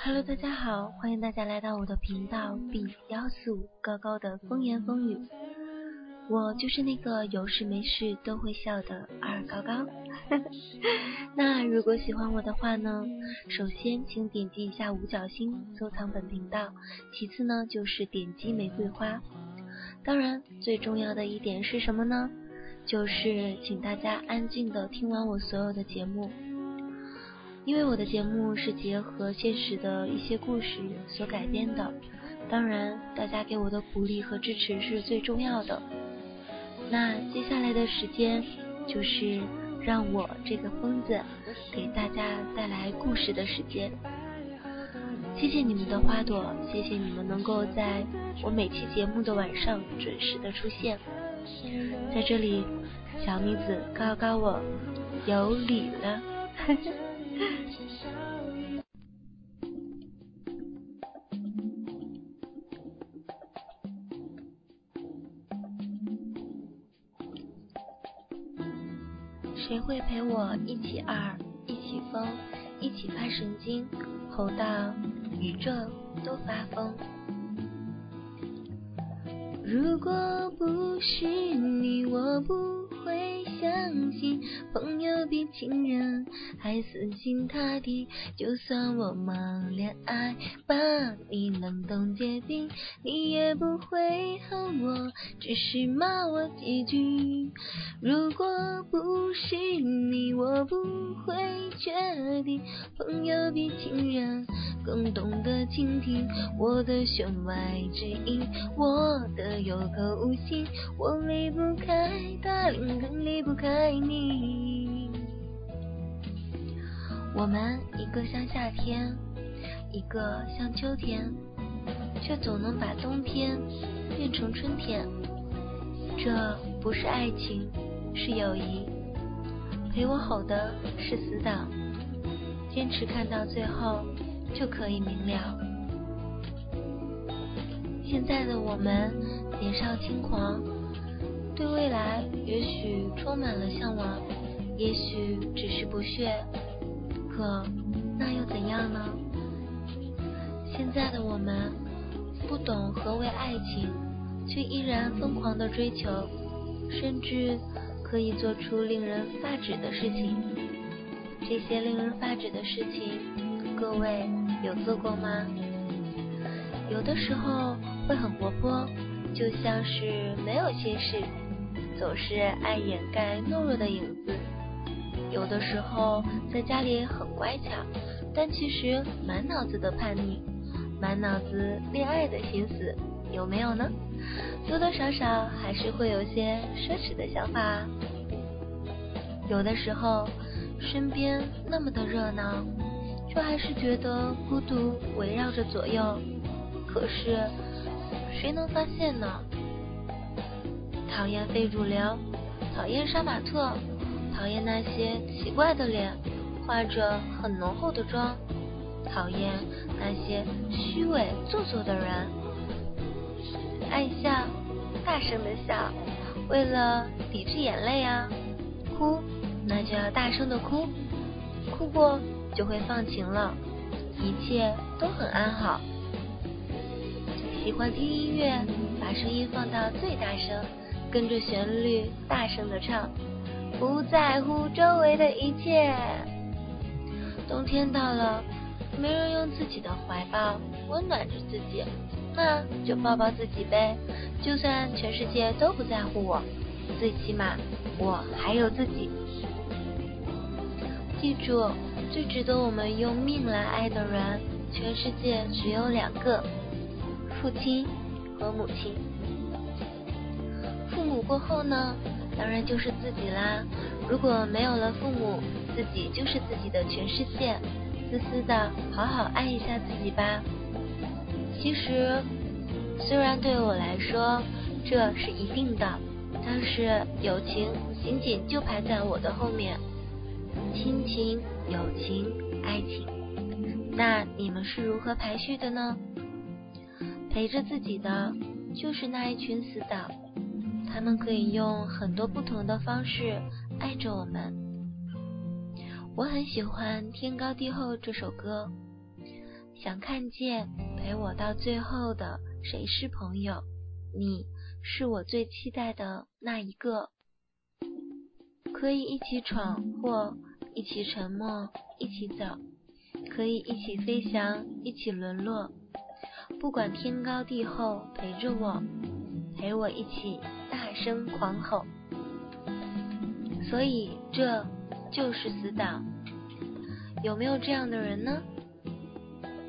Hello，大家好，欢迎大家来到我的频道 B 幺四五高高的风言风语。我就是那个有事没事都会笑的二高高。那如果喜欢我的话呢，首先请点击一下五角星收藏本频道，其次呢就是点击玫瑰花。当然，最重要的一点是什么呢？就是请大家安静的听完我所有的节目，因为我的节目是结合现实的一些故事所改编的。当然，大家给我的鼓励和支持是最重要的。那接下来的时间，就是让我这个疯子给大家带来故事的时间。谢谢你们的花朵，谢谢你们能够在我每期节目的晚上准时的出现。在这里，小妮子告告我有礼了。谁会陪我一起二，一起疯，一起发神经，吼到宇宙都发疯？如果不是你，我不会。相信朋友比情人还死心塌地，就算我忙恋爱，把你冷冻结冰，你也不会恨我，只是骂我几句。如果不是你，我不会决定，朋友比情人更懂得倾听我的弦外之音，我的有口无心，我离不开大林，更离。离不开你，我们一个像夏天，一个像秋天，却总能把冬天变成春天。这不是爱情，是友谊。陪我吼的是死党，坚持看到最后就可以明了。现在的我们年少轻狂。对未来也许充满了向往，也许只是不屑，可那又怎样呢？现在的我们不懂何为爱情，却依然疯狂的追求，甚至可以做出令人发指的事情。这些令人发指的事情，各位有做过吗？有的时候会很活泼，就像是没有心事。总是爱掩盖懦弱的影子，有的时候在家里很乖巧，但其实满脑子的叛逆，满脑子恋爱的心思，有没有呢？多多少少还是会有些奢侈的想法。有的时候身边那么的热闹，却还是觉得孤独围绕着左右。可是谁能发现呢？讨厌非主流，讨厌杀马特，讨厌那些奇怪的脸，化着很浓厚的妆，讨厌那些虚伪做作的人。爱笑，大声的笑，为了抵制眼泪啊！哭，那就要大声的哭，哭过就会放晴了，一切都很安好。喜欢听音乐，把声音放到最大声。跟着旋律大声的唱，不在乎周围的一切。冬天到了，没人用自己的怀抱温暖着自己，那就抱抱自己呗。就算全世界都不在乎我，最起码我还有自己。记住，最值得我们用命来爱的人，全世界只有两个：父亲和母亲。过后呢，当然就是自己啦。如果没有了父母，自己就是自己的全世界。自私的好好爱一下自己吧。其实，虽然对我来说这是一定的，但是友情仅仅就排在我的后面。亲情、友情、爱情，那你们是如何排序的呢？陪着自己的就是那一群死党。他们可以用很多不同的方式爱着我们。我很喜欢《天高地厚》这首歌。想看见陪我到最后的谁是朋友？你是我最期待的那一个，可以一起闯祸，一起沉默，一起走，可以一起飞翔，一起沦落。不管天高地厚，陪着我，陪我一起大声狂吼。所以这就是死党。有没有这样的人呢？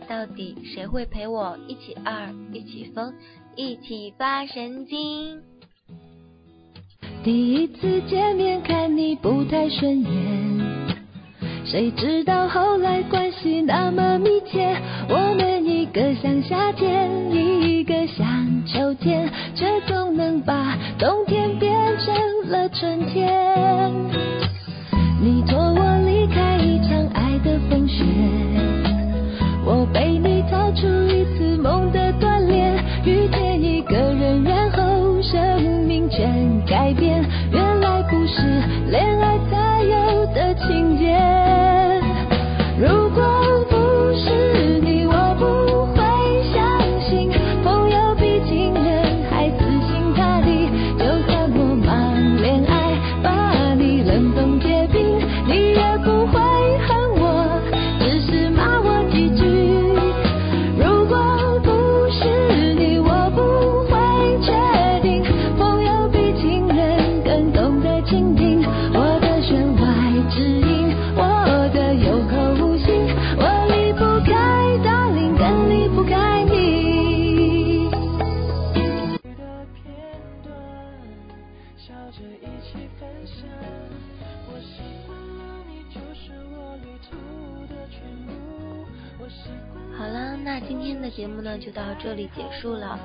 到底谁会陪我一起二，一起疯，一起发神经？第一次见面看你不太顺眼，谁知道后来关系那么密切，我们一个像夏天，一个像秋天，好了，那今天的节目呢就到这里结束了。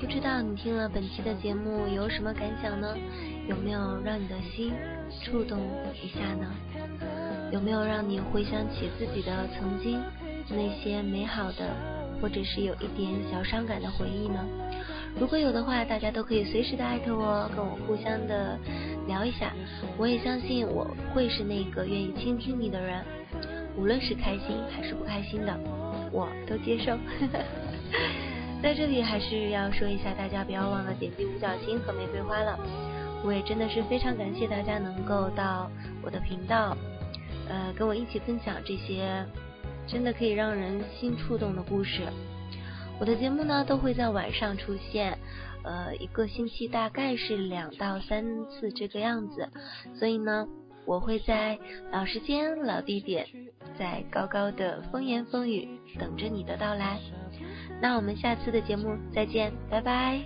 不知道你听了本期的节目有什么感想呢？有没有让你的心触动一下呢？有没有让你回想起自己的曾经那些美好的，或者是有一点小伤感的回忆呢？如果有的话，大家都可以随时的艾特我，跟我互相的聊一下。我也相信我会是那个愿意倾听你的人，无论是开心还是不开心的，我都接受。在这里还是要说一下，大家不要忘了点击五角星和玫瑰花了。我也真的是非常感谢大家能够到我的频道，呃，跟我一起分享这些真的可以让人心触动的故事。我的节目呢都会在晚上出现，呃，一个星期大概是两到三次这个样子，所以呢，我会在老时间、老地点，在高高的风言风语等着你的到来。那我们下次的节目再见，拜拜。